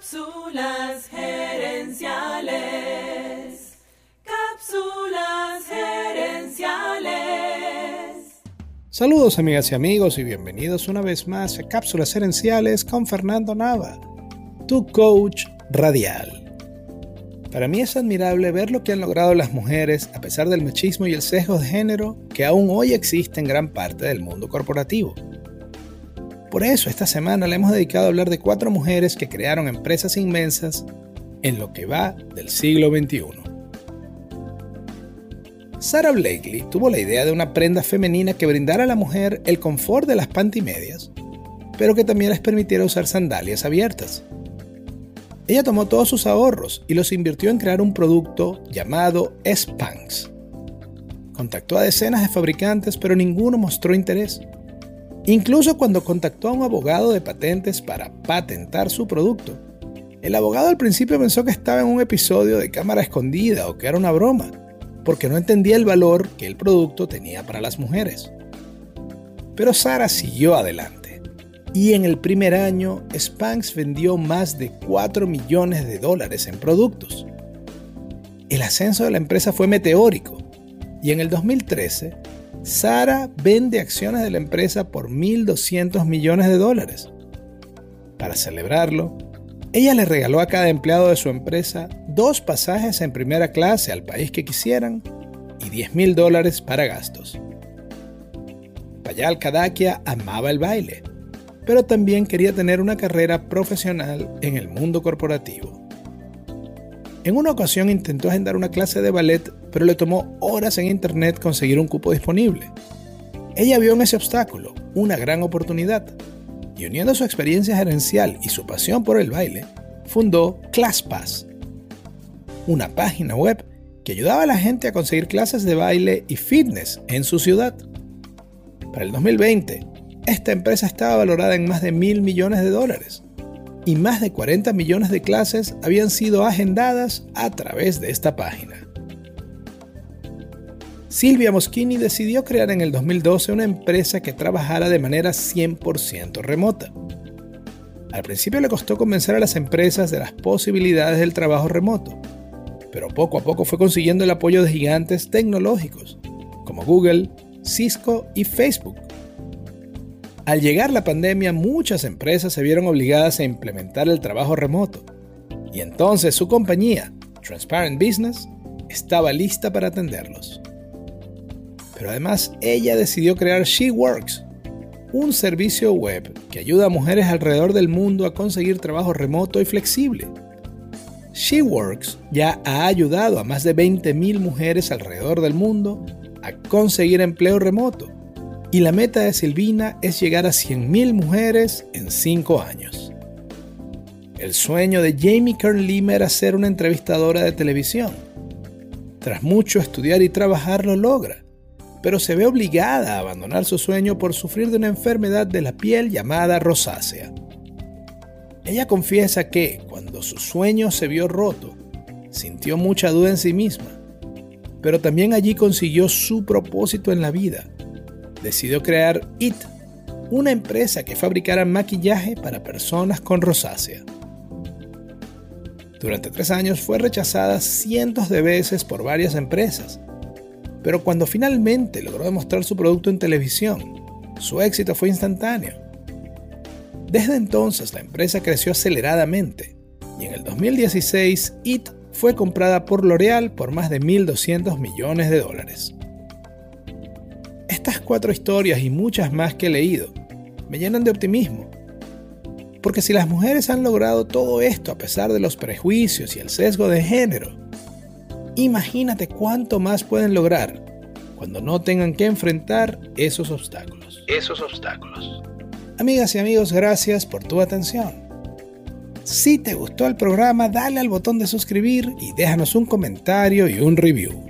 Cápsulas gerenciales. Cápsulas gerenciales. Saludos amigas y amigos y bienvenidos una vez más a Cápsulas gerenciales con Fernando Nava, tu coach radial. Para mí es admirable ver lo que han logrado las mujeres a pesar del machismo y el sesgo de género que aún hoy existe en gran parte del mundo corporativo. Por eso esta semana le hemos dedicado a hablar de cuatro mujeres que crearon empresas inmensas en lo que va del siglo XXI. Sarah Blakely tuvo la idea de una prenda femenina que brindara a la mujer el confort de las pantimedias, pero que también les permitiera usar sandalias abiertas. Ella tomó todos sus ahorros y los invirtió en crear un producto llamado Spanx. Contactó a decenas de fabricantes, pero ninguno mostró interés. Incluso cuando contactó a un abogado de patentes para patentar su producto, el abogado al principio pensó que estaba en un episodio de cámara escondida o que era una broma, porque no entendía el valor que el producto tenía para las mujeres. Pero Sara siguió adelante, y en el primer año Spanx vendió más de 4 millones de dólares en productos. El ascenso de la empresa fue meteórico, y en el 2013 Sara vende acciones de la empresa por 1.200 millones de dólares. Para celebrarlo, ella le regaló a cada empleado de su empresa dos pasajes en primera clase al país que quisieran y 10 mil dólares para gastos. Payal Kadakia amaba el baile, pero también quería tener una carrera profesional en el mundo corporativo. En una ocasión intentó agendar una clase de ballet, pero le tomó horas en internet conseguir un cupo disponible. Ella vio en ese obstáculo una gran oportunidad y uniendo su experiencia gerencial y su pasión por el baile, fundó ClassPass, una página web que ayudaba a la gente a conseguir clases de baile y fitness en su ciudad. Para el 2020, esta empresa estaba valorada en más de mil millones de dólares y más de 40 millones de clases habían sido agendadas a través de esta página. Silvia Moschini decidió crear en el 2012 una empresa que trabajara de manera 100% remota. Al principio le costó convencer a las empresas de las posibilidades del trabajo remoto, pero poco a poco fue consiguiendo el apoyo de gigantes tecnológicos como Google, Cisco y Facebook al llegar la pandemia, muchas empresas se vieron obligadas a implementar el trabajo remoto. Y entonces su compañía, Transparent Business, estaba lista para atenderlos. Pero además ella decidió crear SheWorks, un servicio web que ayuda a mujeres alrededor del mundo a conseguir trabajo remoto y flexible. SheWorks ya ha ayudado a más de 20.000 mujeres alrededor del mundo a conseguir empleo remoto y la meta de Silvina es llegar a 100.000 mujeres en 5 años. El sueño de Jamie Kern Lima era ser una entrevistadora de televisión. Tras mucho estudiar y trabajar lo logra, pero se ve obligada a abandonar su sueño por sufrir de una enfermedad de la piel llamada rosácea. Ella confiesa que, cuando su sueño se vio roto, sintió mucha duda en sí misma, pero también allí consiguió su propósito en la vida decidió crear IT, una empresa que fabricara maquillaje para personas con rosácea. Durante tres años fue rechazada cientos de veces por varias empresas, pero cuando finalmente logró demostrar su producto en televisión, su éxito fue instantáneo. Desde entonces la empresa creció aceleradamente y en el 2016 IT fue comprada por L'Oreal por más de 1.200 millones de dólares. Estas cuatro historias y muchas más que he leído me llenan de optimismo. Porque si las mujeres han logrado todo esto a pesar de los prejuicios y el sesgo de género, imagínate cuánto más pueden lograr cuando no tengan que enfrentar esos obstáculos. Esos obstáculos. Amigas y amigos, gracias por tu atención. Si te gustó el programa, dale al botón de suscribir y déjanos un comentario y un review.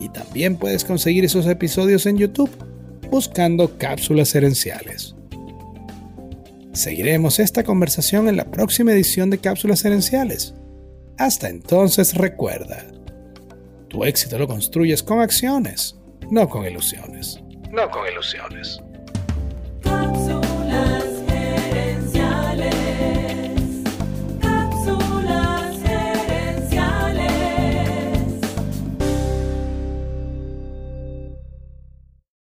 Y también puedes conseguir esos episodios en YouTube buscando cápsulas herenciales. Seguiremos esta conversación en la próxima edición de Cápsulas Herenciales. Hasta entonces recuerda, tu éxito lo construyes con acciones, no con ilusiones. No con ilusiones.